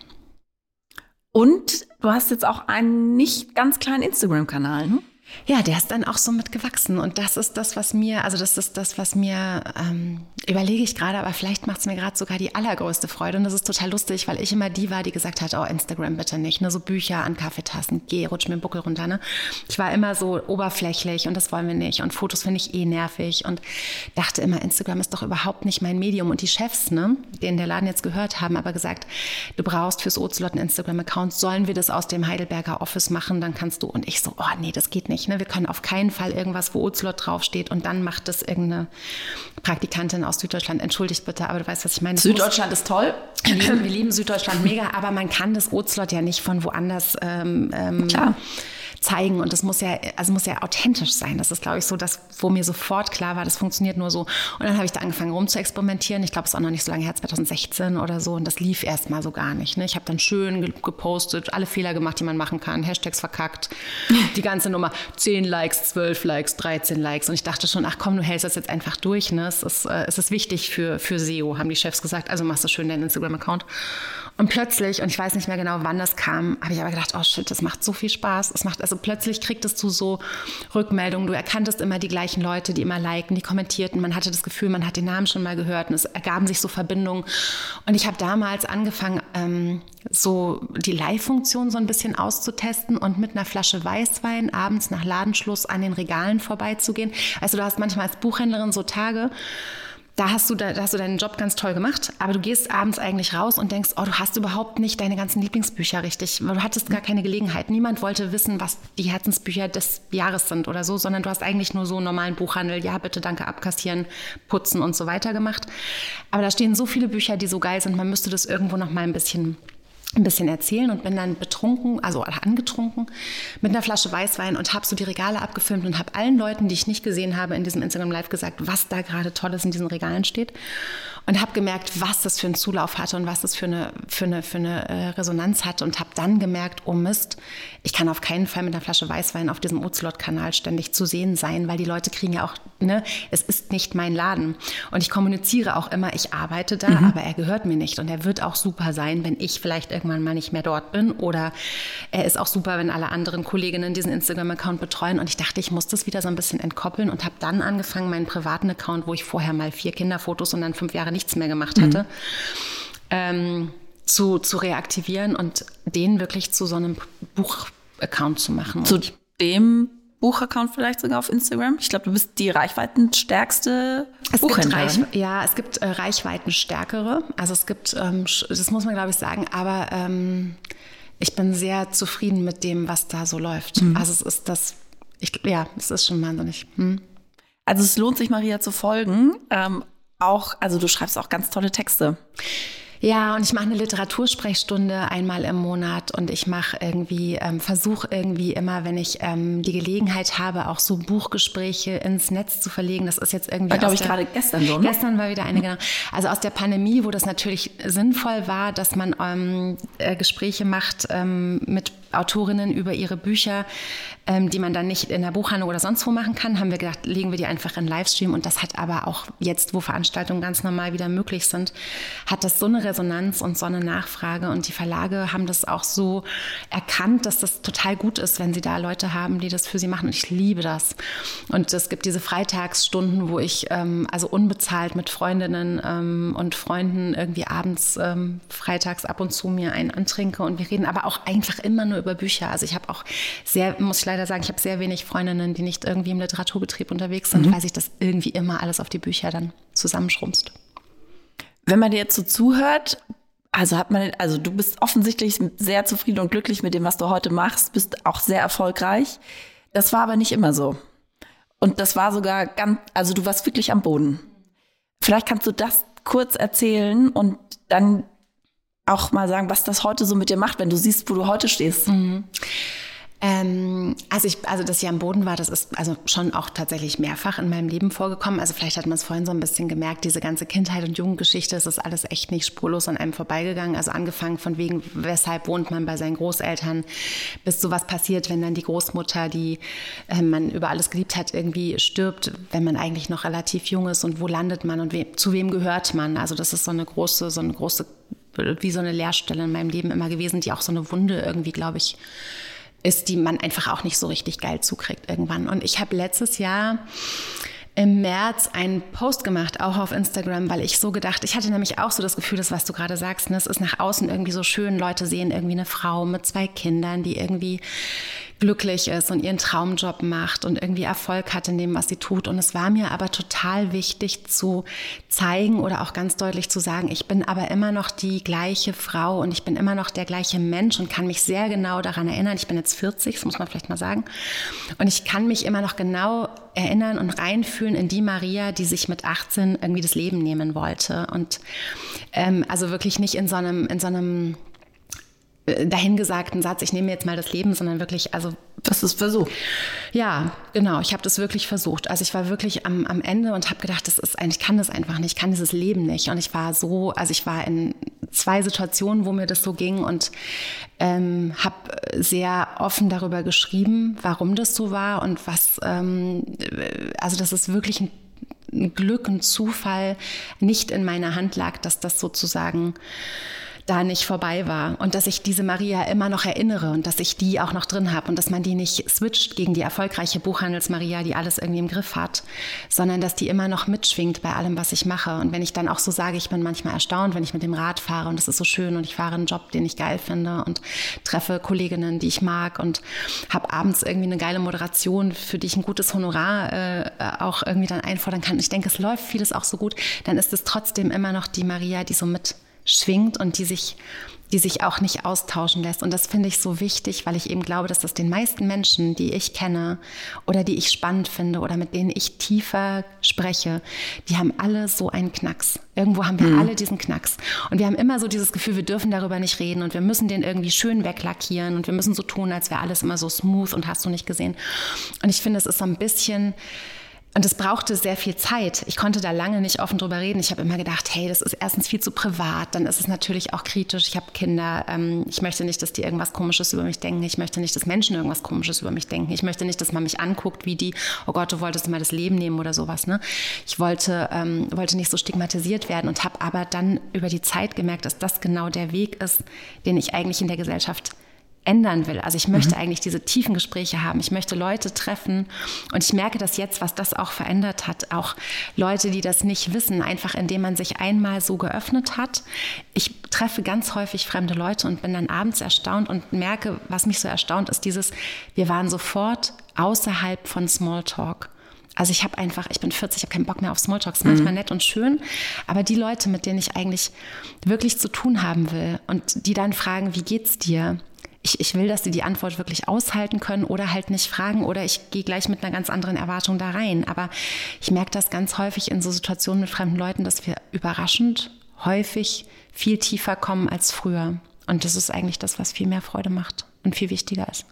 Und du hast jetzt auch einen nicht ganz kleinen Instagram-Kanal, ne? Ja, der ist dann auch so mitgewachsen. Und das ist das, was mir, also das ist das, was mir, ähm, überlege ich gerade, aber vielleicht macht es mir gerade sogar die allergrößte Freude. Und das ist total lustig, weil ich immer die war, die gesagt hat, oh, Instagram bitte nicht. Ne? So Bücher an Kaffeetassen, geh, rutsch mir den Buckel runter. Ne? Ich war immer so oberflächlich und das wollen wir nicht. Und Fotos finde ich eh nervig. Und dachte immer, Instagram ist doch überhaupt nicht mein Medium. Und die Chefs, ne, denen der Laden jetzt gehört haben, aber gesagt, du brauchst fürs Ozelot einen Instagram-Account. Sollen wir das aus dem Heidelberger Office machen? Dann kannst du. Und ich so, oh nee, das geht nicht. Ne? Wir können auf keinen Fall irgendwas, wo Ozelot draufsteht und dann macht das irgendeine Praktikantin aus Süddeutschland. Entschuldigt bitte, aber du weißt, was ich meine. Süddeutschland ist toll. Wir lieben, wir lieben Süddeutschland mega, aber man kann das Ozelot ja nicht von woanders ähm, ähm, Klar zeigen und das muss ja, also muss ja authentisch sein. Das ist, glaube ich, so das, wo mir sofort klar war, das funktioniert nur so. Und dann habe ich da angefangen rum zu experimentieren. Ich glaube, es ist auch noch nicht so lange her, 2016 oder so und das lief erst mal so gar nicht. Ne? Ich habe dann schön gepostet, alle Fehler gemacht, die man machen kann, Hashtags verkackt, die ganze Nummer, 10 Likes, 12 Likes, 13 Likes und ich dachte schon, ach komm, du hältst das jetzt einfach durch. Ne? Es, ist, äh, es ist wichtig für, für SEO, haben die Chefs gesagt, also machst du schön deinen Instagram-Account. Und plötzlich, und ich weiß nicht mehr genau, wann das kam, habe ich aber gedacht, oh shit, das macht so viel Spaß. Es macht, also plötzlich kriegtest du so Rückmeldungen. Du erkanntest immer die gleichen Leute, die immer liken, die kommentierten. Man hatte das Gefühl, man hat den Namen schon mal gehört und es ergaben sich so Verbindungen. Und ich habe damals angefangen, ähm, so die Live-Funktion so ein bisschen auszutesten und mit einer Flasche Weißwein abends nach Ladenschluss an den Regalen vorbeizugehen. Also du hast manchmal als Buchhändlerin so Tage, da hast du, da, hast du deinen Job ganz toll gemacht, aber du gehst abends eigentlich raus und denkst, oh, du hast überhaupt nicht deine ganzen Lieblingsbücher richtig, du hattest gar keine Gelegenheit. Niemand wollte wissen, was die Herzensbücher des Jahres sind oder so, sondern du hast eigentlich nur so einen normalen Buchhandel, ja, bitte, danke, abkassieren, putzen und so weiter gemacht. Aber da stehen so viele Bücher, die so geil sind, man müsste das irgendwo noch mal ein bisschen ein bisschen erzählen und bin dann betrunken, also angetrunken mit einer Flasche Weißwein und habe so die Regale abgefilmt und habe allen Leuten, die ich nicht gesehen habe, in diesem Instagram Live gesagt, was da gerade Tolles in diesen Regalen steht und habe gemerkt, was das für einen Zulauf hatte und was das für eine, für eine, für eine äh, Resonanz hatte und habe dann gemerkt, oh Mist, ich kann auf keinen Fall mit einer Flasche Weißwein auf diesem Ocelot-Kanal ständig zu sehen sein, weil die Leute kriegen ja auch, ne, es ist nicht mein Laden. Und ich kommuniziere auch immer, ich arbeite da, mhm. aber er gehört mir nicht und er wird auch super sein, wenn ich vielleicht irgendwann mal nicht mehr dort bin oder er ist auch super, wenn alle anderen Kolleginnen diesen Instagram-Account betreuen und ich dachte, ich muss das wieder so ein bisschen entkoppeln und habe dann angefangen, meinen privaten Account, wo ich vorher mal vier Kinderfotos und dann fünf Jahre nichts mehr gemacht hatte, mhm. ähm, zu, zu reaktivieren und den wirklich zu so einem Buchaccount zu machen. Zu dem Buchaccount vielleicht sogar auf Instagram? Ich glaube, du bist die reichweitenstärkste es Buchhändlerin. Reich, ja, es gibt äh, reichweitenstärkere. Also es gibt, ähm, das muss man glaube ich sagen, aber ähm, ich bin sehr zufrieden mit dem, was da so läuft. Mhm. Also es ist das, ich, ja, es ist schon wahnsinnig. Hm. Also es lohnt sich, Maria zu folgen. Ähm, auch, also du schreibst auch ganz tolle Texte. Ja, und ich mache eine Literatursprechstunde einmal im Monat und ich mache irgendwie, ähm, versuche irgendwie immer, wenn ich ähm, die Gelegenheit habe, auch so Buchgespräche ins Netz zu verlegen. Das ist jetzt irgendwie. glaube ich, gerade gestern so. Ne? Gestern war wieder eine, genau. Also aus der Pandemie, wo das natürlich sinnvoll war, dass man ähm, äh, Gespräche macht ähm, mit Autorinnen über ihre Bücher, ähm, die man dann nicht in der Buchhandlung oder sonst wo machen kann, haben wir gedacht, legen wir die einfach in Livestream. Und das hat aber auch jetzt, wo Veranstaltungen ganz normal wieder möglich sind, hat das so eine Resonanz und so eine Nachfrage. Und die Verlage haben das auch so erkannt, dass das total gut ist, wenn sie da Leute haben, die das für sie machen. Und ich liebe das. Und es gibt diese Freitagsstunden, wo ich ähm, also unbezahlt mit Freundinnen ähm, und Freunden irgendwie abends ähm, freitags ab und zu mir einen antrinke und wir reden aber auch einfach immer nur über Bücher. Also ich habe auch sehr, muss ich leider sagen, ich habe sehr wenig Freundinnen, die nicht irgendwie im Literaturbetrieb unterwegs sind, mhm. weil sich das irgendwie immer alles auf die Bücher dann zusammenschrumpft. Wenn man dir jetzt so zuhört, also hat man, also du bist offensichtlich sehr zufrieden und glücklich mit dem, was du heute machst, bist auch sehr erfolgreich. Das war aber nicht immer so. Und das war sogar ganz, also du warst wirklich am Boden. Vielleicht kannst du das kurz erzählen und dann auch mal sagen, was das heute so mit dir macht, wenn du siehst, wo du heute stehst. Mhm. Ähm, also ich, also dass ich am Boden war, das ist also schon auch tatsächlich mehrfach in meinem Leben vorgekommen. Also vielleicht hat man es vorhin so ein bisschen gemerkt, diese ganze Kindheit und Jugendgeschichte, das ist alles echt nicht spurlos an einem vorbeigegangen. Also angefangen von wegen, weshalb wohnt man bei seinen Großeltern, bis sowas passiert, wenn dann die Großmutter, die äh, man über alles geliebt hat, irgendwie stirbt, wenn man eigentlich noch relativ jung ist und wo landet man und we zu wem gehört man. Also das ist so eine große, so eine große wie so eine Leerstelle in meinem Leben immer gewesen, die auch so eine Wunde irgendwie, glaube ich, ist, die man einfach auch nicht so richtig geil zukriegt irgendwann. Und ich habe letztes Jahr im März einen Post gemacht, auch auf Instagram, weil ich so gedacht, ich hatte nämlich auch so das Gefühl, das, was du gerade sagst, ne, es ist nach außen irgendwie so schön, Leute sehen irgendwie eine Frau mit zwei Kindern, die irgendwie glücklich ist und ihren Traumjob macht und irgendwie Erfolg hat in dem, was sie tut. Und es war mir aber total wichtig zu zeigen oder auch ganz deutlich zu sagen, ich bin aber immer noch die gleiche Frau und ich bin immer noch der gleiche Mensch und kann mich sehr genau daran erinnern. Ich bin jetzt 40, das muss man vielleicht mal sagen. Und ich kann mich immer noch genau erinnern und reinfühlen in die Maria, die sich mit 18 irgendwie das Leben nehmen wollte. Und ähm, also wirklich nicht in so einem, in so einem dahingesagten Satz, ich nehme jetzt mal das Leben, sondern wirklich, also. Das ist versucht. Ja, genau. Ich habe das wirklich versucht. Also ich war wirklich am, am Ende und habe gedacht, das ist ich kann das einfach nicht, ich kann dieses Leben nicht. Und ich war so, also ich war in zwei Situationen, wo mir das so ging und ähm, habe sehr offen darüber geschrieben, warum das so war und was, ähm, also das ist wirklich ein ein Glück, ein Zufall nicht in meiner Hand lag, dass das sozusagen da nicht vorbei war und dass ich diese Maria immer noch erinnere und dass ich die auch noch drin habe und dass man die nicht switcht gegen die erfolgreiche Buchhandels-Maria, die alles irgendwie im Griff hat, sondern dass die immer noch mitschwingt bei allem, was ich mache. Und wenn ich dann auch so sage, ich bin manchmal erstaunt, wenn ich mit dem Rad fahre und das ist so schön und ich fahre einen Job, den ich geil finde und treffe Kolleginnen, die ich mag und habe abends irgendwie eine geile Moderation, für die ich ein gutes Honorar äh, auch irgendwie dann einfordern kann. Ich denke, es läuft vieles auch so gut, dann ist es trotzdem immer noch die Maria, die so mit schwingt und die sich, die sich auch nicht austauschen lässt. Und das finde ich so wichtig, weil ich eben glaube, dass das den meisten Menschen, die ich kenne oder die ich spannend finde oder mit denen ich tiefer spreche, die haben alle so einen Knacks. Irgendwo haben wir mhm. alle diesen Knacks. Und wir haben immer so dieses Gefühl, wir dürfen darüber nicht reden und wir müssen den irgendwie schön weglackieren und wir müssen so tun, als wäre alles immer so smooth und hast du nicht gesehen. Und ich finde, es ist so ein bisschen, und es brauchte sehr viel Zeit. Ich konnte da lange nicht offen drüber reden. Ich habe immer gedacht, hey, das ist erstens viel zu privat, dann ist es natürlich auch kritisch. Ich habe Kinder. Ähm, ich möchte nicht, dass die irgendwas Komisches über mich denken. Ich möchte nicht, dass Menschen irgendwas Komisches über mich denken. Ich möchte nicht, dass man mich anguckt wie die, oh Gott, du wolltest mal das Leben nehmen oder sowas. Ne? Ich wollte, ähm, wollte nicht so stigmatisiert werden und habe aber dann über die Zeit gemerkt, dass das genau der Weg ist, den ich eigentlich in der Gesellschaft ändern will. Also ich möchte mhm. eigentlich diese tiefen Gespräche haben. Ich möchte Leute treffen und ich merke das jetzt, was das auch verändert hat. Auch Leute, die das nicht wissen, einfach indem man sich einmal so geöffnet hat. Ich treffe ganz häufig fremde Leute und bin dann abends erstaunt und merke, was mich so erstaunt ist, dieses, wir waren sofort außerhalb von Smalltalk. Also ich habe einfach, ich bin 40, ich habe keinen Bock mehr auf Smalltalks, manchmal mhm. nett und schön, aber die Leute, mit denen ich eigentlich wirklich zu tun haben will und die dann fragen, wie geht's dir? Ich, ich will, dass sie die Antwort wirklich aushalten können oder halt nicht fragen oder ich gehe gleich mit einer ganz anderen Erwartung da rein. Aber ich merke das ganz häufig in so Situationen mit fremden Leuten, dass wir überraschend häufig viel tiefer kommen als früher. Und das ist eigentlich das, was viel mehr Freude macht und viel wichtiger ist.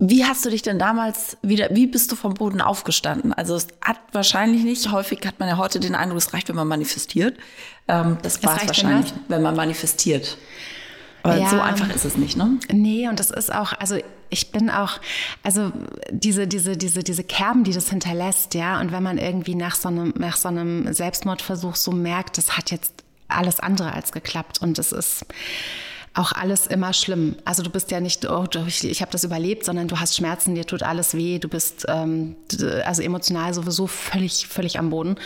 Wie hast du dich denn damals wieder, wie bist du vom Boden aufgestanden? Also es hat wahrscheinlich nicht, häufig hat man ja heute den Eindruck, es reicht, wenn man manifestiert. Ähm, das war es wahrscheinlich, wenn man manifestiert. Aber ja, so einfach ist es nicht, ne? Nee, und das ist auch, also ich bin auch, also diese, diese, diese, diese Kerben, die das hinterlässt, ja, und wenn man irgendwie nach so einem, nach so einem Selbstmordversuch so merkt, das hat jetzt alles andere als geklappt und es ist auch alles immer schlimm. Also du bist ja nicht, oh, ich, ich habe das überlebt, sondern du hast Schmerzen, dir tut alles weh, du bist ähm, also emotional sowieso völlig, völlig am Boden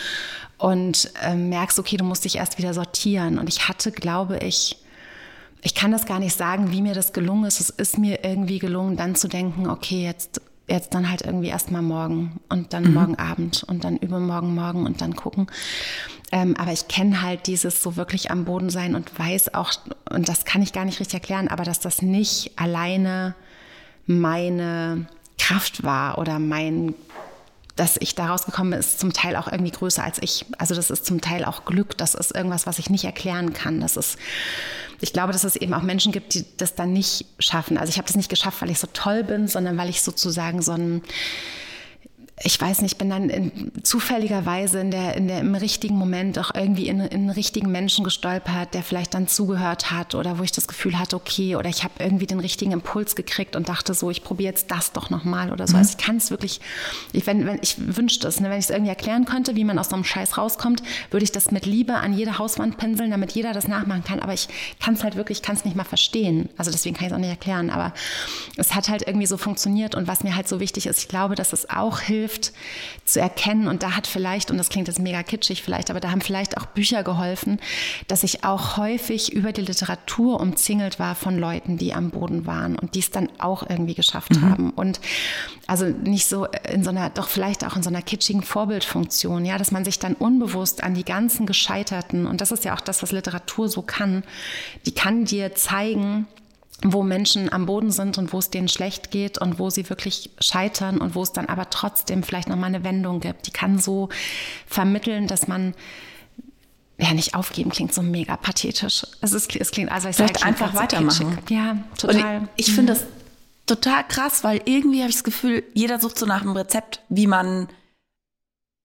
und ähm, merkst, okay, du musst dich erst wieder sortieren. Und ich hatte, glaube ich, ich kann das gar nicht sagen, wie mir das gelungen ist. Es ist mir irgendwie gelungen, dann zu denken, okay, jetzt, jetzt dann halt irgendwie erstmal morgen und dann mhm. morgen Abend und dann übermorgen morgen und dann gucken. Ähm, aber ich kenne halt dieses so wirklich am Boden sein und weiß auch, und das kann ich gar nicht richtig erklären, aber dass das nicht alleine meine Kraft war oder mein dass ich daraus gekommen bin, ist zum Teil auch irgendwie größer als ich. Also das ist zum Teil auch Glück. Das ist irgendwas, was ich nicht erklären kann. Das ist, ich glaube, dass es eben auch Menschen gibt, die das dann nicht schaffen. Also ich habe das nicht geschafft, weil ich so toll bin, sondern weil ich sozusagen so ein ich weiß nicht, bin dann in, zufälligerweise in der, in der, im richtigen Moment auch irgendwie in, in einen richtigen Menschen gestolpert, der vielleicht dann zugehört hat oder wo ich das Gefühl hatte, okay, oder ich habe irgendwie den richtigen Impuls gekriegt und dachte so, ich probiere jetzt das doch nochmal oder so. Mhm. Also ich kann es wirklich, ich, wenn, wenn, ich wünschte es, ne, wenn ich es irgendwie erklären könnte, wie man aus so einem Scheiß rauskommt, würde ich das mit Liebe an jede Hauswand pinseln, damit jeder das nachmachen kann. Aber ich kann es halt wirklich, kann es nicht mal verstehen. Also deswegen kann ich es auch nicht erklären. Aber es hat halt irgendwie so funktioniert und was mir halt so wichtig ist, ich glaube, dass es auch hilft, hilft zu erkennen. Und da hat vielleicht, und das klingt jetzt mega kitschig vielleicht, aber da haben vielleicht auch Bücher geholfen, dass ich auch häufig über die Literatur umzingelt war von Leuten, die am Boden waren und die es dann auch irgendwie geschafft mhm. haben. Und also nicht so in so einer, doch vielleicht auch in so einer kitschigen Vorbildfunktion, ja, dass man sich dann unbewusst an die ganzen Gescheiterten, und das ist ja auch das, was Literatur so kann, die kann dir zeigen, wo Menschen am Boden sind und wo es denen schlecht geht und wo sie wirklich scheitern und wo es dann aber trotzdem vielleicht nochmal eine Wendung gibt. Die kann so vermitteln, dass man ja nicht aufgeben klingt so mega pathetisch. Es, ist, es klingt also ich vielleicht sage, einfach weitermachen. So ja, total. Und ich, ich finde das total krass, weil irgendwie habe ich das Gefühl, jeder sucht so nach einem Rezept, wie man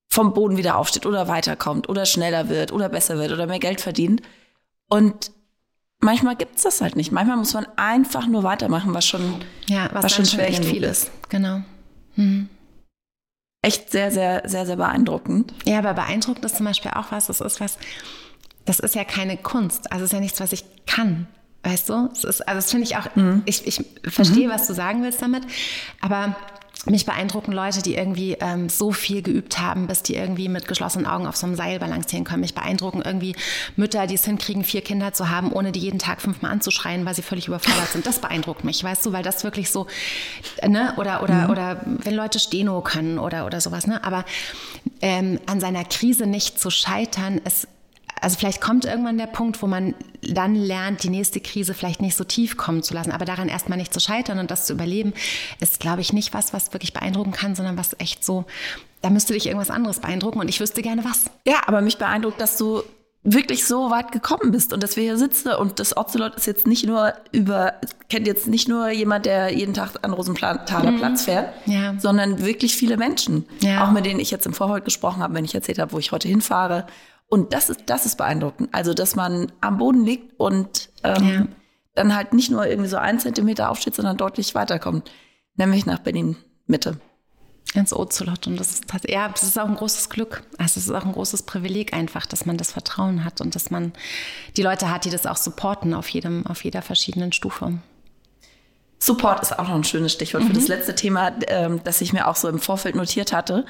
vom Boden wieder aufsteht oder weiterkommt oder schneller wird oder besser wird oder mehr Geld verdient. Und manchmal gibt es das halt nicht. Manchmal muss man einfach nur weitermachen, was schon, ja, was, was schon, schon echt viel ist. Genau. Mhm. Echt sehr, sehr, sehr, sehr beeindruckend. Ja, aber beeindruckend ist zum Beispiel auch was, das ist was, das ist ja keine Kunst. Also es ist ja nichts, was ich kann. Weißt du? Es ist, also das finde ich auch, mhm. ich, ich verstehe, mhm. was du sagen willst damit, aber mich beeindrucken Leute, die irgendwie ähm, so viel geübt haben, bis die irgendwie mit geschlossenen Augen auf so einem Seil balancieren können. Mich beeindrucken irgendwie Mütter, die es hinkriegen, vier Kinder zu haben, ohne die jeden Tag fünfmal anzuschreien, weil sie völlig überfordert sind. Das beeindruckt mich, weißt du, weil das wirklich so, ne, oder, oder, mhm. oder wenn Leute Steno können oder, oder sowas, ne, aber ähm, an seiner Krise nicht zu scheitern, ist also vielleicht kommt irgendwann der Punkt, wo man dann lernt, die nächste Krise vielleicht nicht so tief kommen zu lassen, aber daran erstmal nicht zu scheitern und das zu überleben, ist, glaube ich, nicht was, was wirklich beeindrucken kann, sondern was echt so, da müsste dich irgendwas anderes beeindrucken und ich wüsste gerne was. Ja, aber mich beeindruckt, dass du wirklich so weit gekommen bist und dass wir hier sitzen und das Ocelot ist jetzt nicht nur über, kennt jetzt nicht nur jemand, der jeden Tag an Rosenthaler mhm. Platz fährt, ja. sondern wirklich viele Menschen, ja. auch mit denen ich jetzt im Vorfeld gesprochen habe, wenn ich erzählt habe, wo ich heute hinfahre und das ist, das ist beeindruckend. Also, dass man am Boden liegt und ähm, ja. dann halt nicht nur irgendwie so einen Zentimeter aufsteht, sondern deutlich weiterkommt. Nämlich nach Berlin Mitte. Ins Ozelot. Und das ist, ja, das ist auch ein großes Glück. Also es ist auch ein großes Privileg einfach, dass man das Vertrauen hat und dass man die Leute hat, die das auch supporten auf jedem, auf jeder verschiedenen Stufe. Support ist auch noch ein schönes Stichwort mhm. für das letzte Thema, ähm, das ich mir auch so im Vorfeld notiert hatte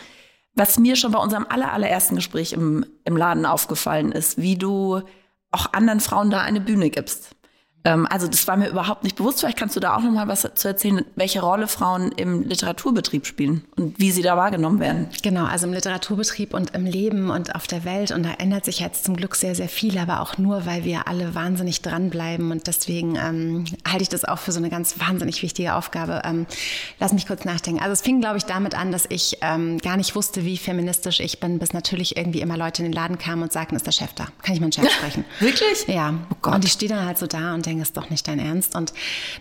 was mir schon bei unserem aller, allerersten Gespräch im, im Laden aufgefallen ist, wie du auch anderen Frauen da eine Bühne gibst. Ähm, also das war mir überhaupt nicht bewusst. Vielleicht kannst du da auch noch mal was zu erzählen, welche Rolle Frauen im Literaturbetrieb spielen und wie sie da wahrgenommen werden. Genau, also im Literaturbetrieb und im Leben und auf der Welt. Und da ändert sich jetzt zum Glück sehr, sehr viel, aber auch nur, weil wir alle wahnsinnig dranbleiben. Und deswegen ähm, halte ich das auch für so eine ganz wahnsinnig wichtige Aufgabe. Ähm, lass mich kurz nachdenken. Also es fing, glaube ich, damit an, dass ich ähm, gar nicht wusste, wie feministisch ich bin, bis natürlich irgendwie immer Leute in den Laden kamen und sagten, ist der Chef da? Kann ich meinen Chef sprechen? Wirklich? Ja. Oh Gott. Und ich stehe dann halt so da und denke, denke, ist doch nicht dein Ernst. Und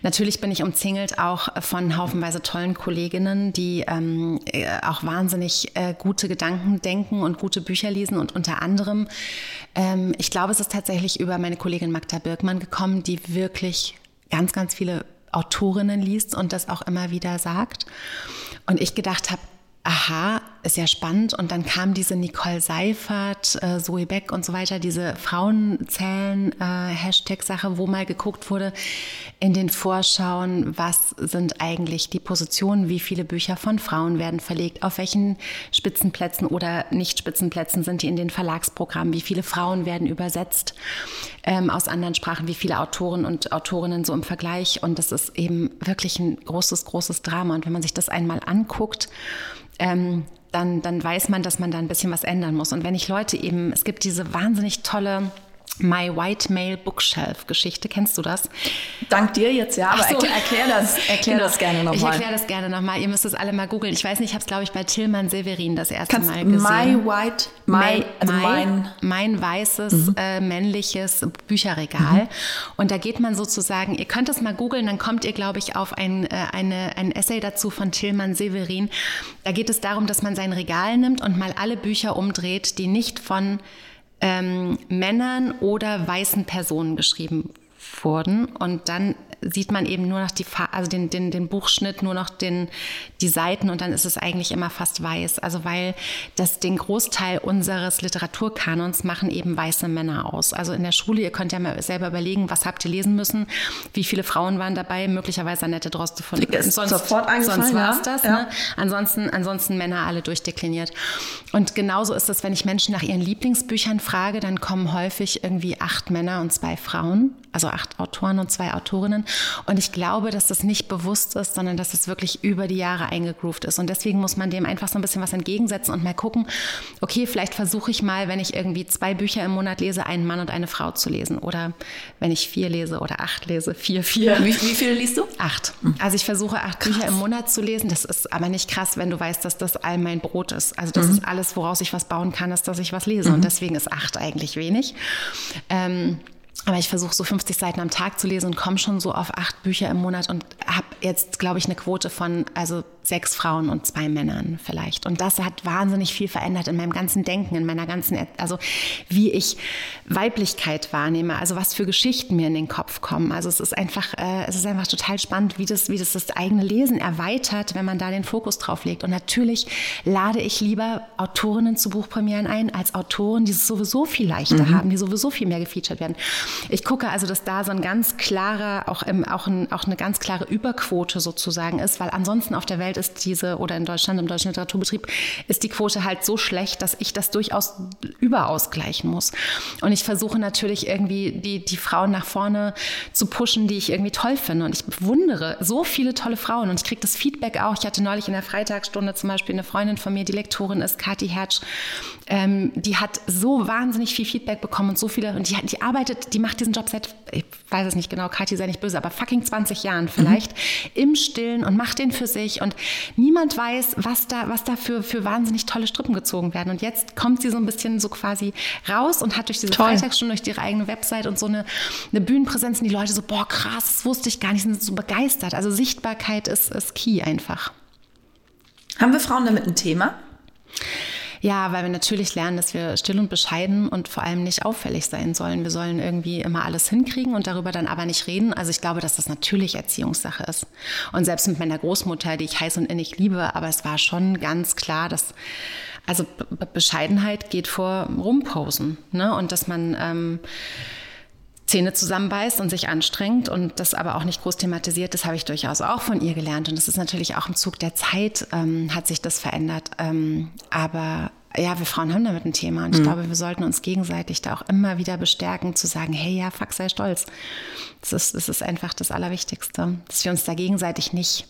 natürlich bin ich umzingelt auch von haufenweise tollen Kolleginnen, die ähm, äh, auch wahnsinnig äh, gute Gedanken denken und gute Bücher lesen. Und unter anderem, ähm, ich glaube, es ist tatsächlich über meine Kollegin Magda Birkmann gekommen, die wirklich ganz, ganz viele Autorinnen liest und das auch immer wieder sagt. Und ich gedacht habe, aha, ist ja spannend. Und dann kam diese Nicole Seifert, äh, Zoe Beck und so weiter, diese Frauenzellen-Hashtag-Sache, äh, wo mal geguckt wurde in den Vorschauen, was sind eigentlich die Positionen, wie viele Bücher von Frauen werden verlegt, auf welchen Spitzenplätzen oder nicht Spitzenplätzen sind die in den Verlagsprogrammen, wie viele Frauen werden übersetzt ähm, aus anderen Sprachen, wie viele Autoren und Autorinnen so im Vergleich. Und das ist eben wirklich ein großes, großes Drama. Und wenn man sich das einmal anguckt, ähm, dann, dann weiß man, dass man da ein bisschen was ändern muss. Und wenn ich Leute eben, es gibt diese wahnsinnig tolle My White Male Bookshelf Geschichte. Kennst du das? Dank dir jetzt, ja, aber so. erklär, erklär, das, erklär genau. das gerne nochmal. Ich erkläre das gerne nochmal. Ihr müsst es alle mal googeln. Ich weiß nicht, ich habe es, glaube ich, bei Tillmann Severin das erste Kannst Mal gesehen. My White, my, also mein, mein weißes mhm. äh, männliches Bücherregal. Mhm. Und da geht man sozusagen, ihr könnt es mal googeln, dann kommt ihr, glaube ich, auf ein, äh, eine, ein Essay dazu von Tillmann Severin. Da geht es darum, dass man sein Regal nimmt und mal alle Bücher umdreht, die nicht von ähm, Männern oder weißen Personen geschrieben wurden. Und dann sieht man eben nur noch die, also den, den, den Buchschnitt, nur noch den, die Seiten und dann ist es eigentlich immer fast weiß. Also weil das den Großteil unseres Literaturkanons machen eben weiße Männer aus. Also in der Schule, ihr könnt ja mal selber überlegen, was habt ihr lesen müssen, wie viele Frauen waren dabei, möglicherweise Annette Droste von ist sonst, sofort sonst war es das. Ja. Ne? Ansonsten, ansonsten Männer alle durchdekliniert. Und genauso ist es, wenn ich Menschen nach ihren Lieblingsbüchern frage, dann kommen häufig irgendwie acht Männer und zwei Frauen, also acht Autoren und zwei Autorinnen. Und ich glaube, dass das nicht bewusst ist, sondern dass es wirklich über die Jahre eingegroovt ist. Und deswegen muss man dem einfach so ein bisschen was entgegensetzen und mal gucken, okay, vielleicht versuche ich mal, wenn ich irgendwie zwei Bücher im Monat lese, einen Mann und eine Frau zu lesen. Oder wenn ich vier lese oder acht lese, vier, vier. Wie, wie viele liest du? Acht. Also ich versuche acht krass. Bücher im Monat zu lesen. Das ist aber nicht krass, wenn du weißt, dass das all mein Brot ist. Also das mhm. ist alles, woraus ich was bauen kann, ist, dass ich was lese. Mhm. Und deswegen ist acht eigentlich wenig. Ähm, aber ich versuche so 50 Seiten am Tag zu lesen und komme schon so auf acht Bücher im Monat und habe jetzt, glaube ich, eine Quote von also sechs Frauen und zwei Männern vielleicht. Und das hat wahnsinnig viel verändert in meinem ganzen Denken, in meiner ganzen, also wie ich Weiblichkeit wahrnehme, also was für Geschichten mir in den Kopf kommen. Also es ist einfach, äh, es ist einfach total spannend, wie das, wie das das eigene Lesen erweitert, wenn man da den Fokus drauf legt. Und natürlich lade ich lieber Autorinnen zu Buchpremieren ein als Autoren, die es sowieso viel leichter mhm. haben, die sowieso viel mehr gefeatured werden. Ich gucke also, dass da so ein ganz klarer, auch, im, auch, ein, auch eine ganz klare Überquote sozusagen ist, weil ansonsten auf der Welt ist diese, oder in Deutschland, im deutschen Literaturbetrieb, ist die Quote halt so schlecht, dass ich das durchaus überausgleichen muss. Und ich versuche natürlich irgendwie die, die Frauen nach vorne zu pushen, die ich irgendwie toll finde. Und ich bewundere so viele tolle Frauen und ich kriege das Feedback auch. Ich hatte neulich in der Freitagsstunde zum Beispiel eine Freundin von mir, die Lektorin ist, Kathi Hertsch, ähm, die hat so wahnsinnig viel Feedback bekommen und so viele, und die, die arbeitet, die macht diesen Job seit, ich weiß es nicht genau, Kathi sei nicht böse, aber fucking 20 Jahren vielleicht, mhm. im Stillen und macht den für sich und niemand weiß, was da, was da für, für wahnsinnig tolle Strippen gezogen werden. Und jetzt kommt sie so ein bisschen so quasi raus und hat durch diese Toll. Freitagsstunde, durch ihre eigene Website und so eine, eine Bühnenpräsenz und die Leute so, boah, krass, das wusste ich gar nicht, sind so begeistert. Also Sichtbarkeit ist, ist key einfach. Haben wir Frauen damit ein Thema? Ja, weil wir natürlich lernen, dass wir still und bescheiden und vor allem nicht auffällig sein sollen. Wir sollen irgendwie immer alles hinkriegen und darüber dann aber nicht reden. Also ich glaube, dass das natürlich Erziehungssache ist. Und selbst mit meiner Großmutter, die ich heiß und innig liebe, aber es war schon ganz klar, dass also Bescheidenheit geht vor Rumposen. Ne? Und dass man ähm, Zähne zusammenbeißt und sich anstrengt und das aber auch nicht groß thematisiert, das habe ich durchaus auch von ihr gelernt. Und das ist natürlich auch im Zug der Zeit, ähm, hat sich das verändert. Ähm, aber ja, wir Frauen haben damit ein Thema und ich mhm. glaube, wir sollten uns gegenseitig da auch immer wieder bestärken, zu sagen, hey, ja, fuck, sei stolz. Das ist, das ist einfach das Allerwichtigste, dass wir uns da gegenseitig nicht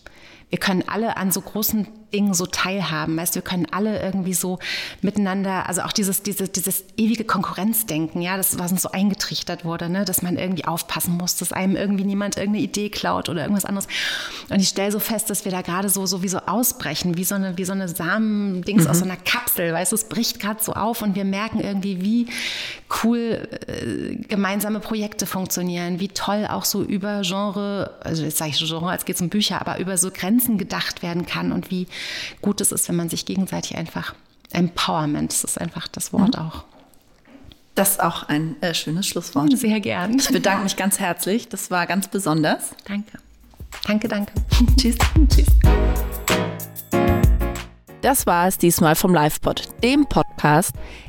wir können alle an so großen Dingen so teilhaben. Weißt, wir können alle irgendwie so miteinander, also auch dieses, dieses, dieses ewige Konkurrenzdenken, ja, das, was uns so eingetrichtert wurde, ne, dass man irgendwie aufpassen muss, dass einem irgendwie niemand irgendeine Idee klaut oder irgendwas anderes. Und ich stelle so fest, dass wir da gerade so, so wie so ausbrechen, wie so eine, wie so eine Samen-Dings mhm. aus so einer Kapsel, weißt du, es bricht gerade so auf und wir merken irgendwie, wie cool äh, gemeinsame Projekte funktionieren, wie toll auch so über Genre, also jetzt sage ich Genre, als geht es um Bücher, aber über so Grenzen gedacht werden kann und wie gut es ist, wenn man sich gegenseitig einfach Empowerment, das ist einfach das Wort mhm. auch. Das ist auch ein äh, schönes Schlusswort. Sehr gern. Ich bedanke mich ganz herzlich. Das war ganz besonders. Danke. Danke, danke. Tschüss. Tschüss. Das war es diesmal vom LivePod, dem Podcast,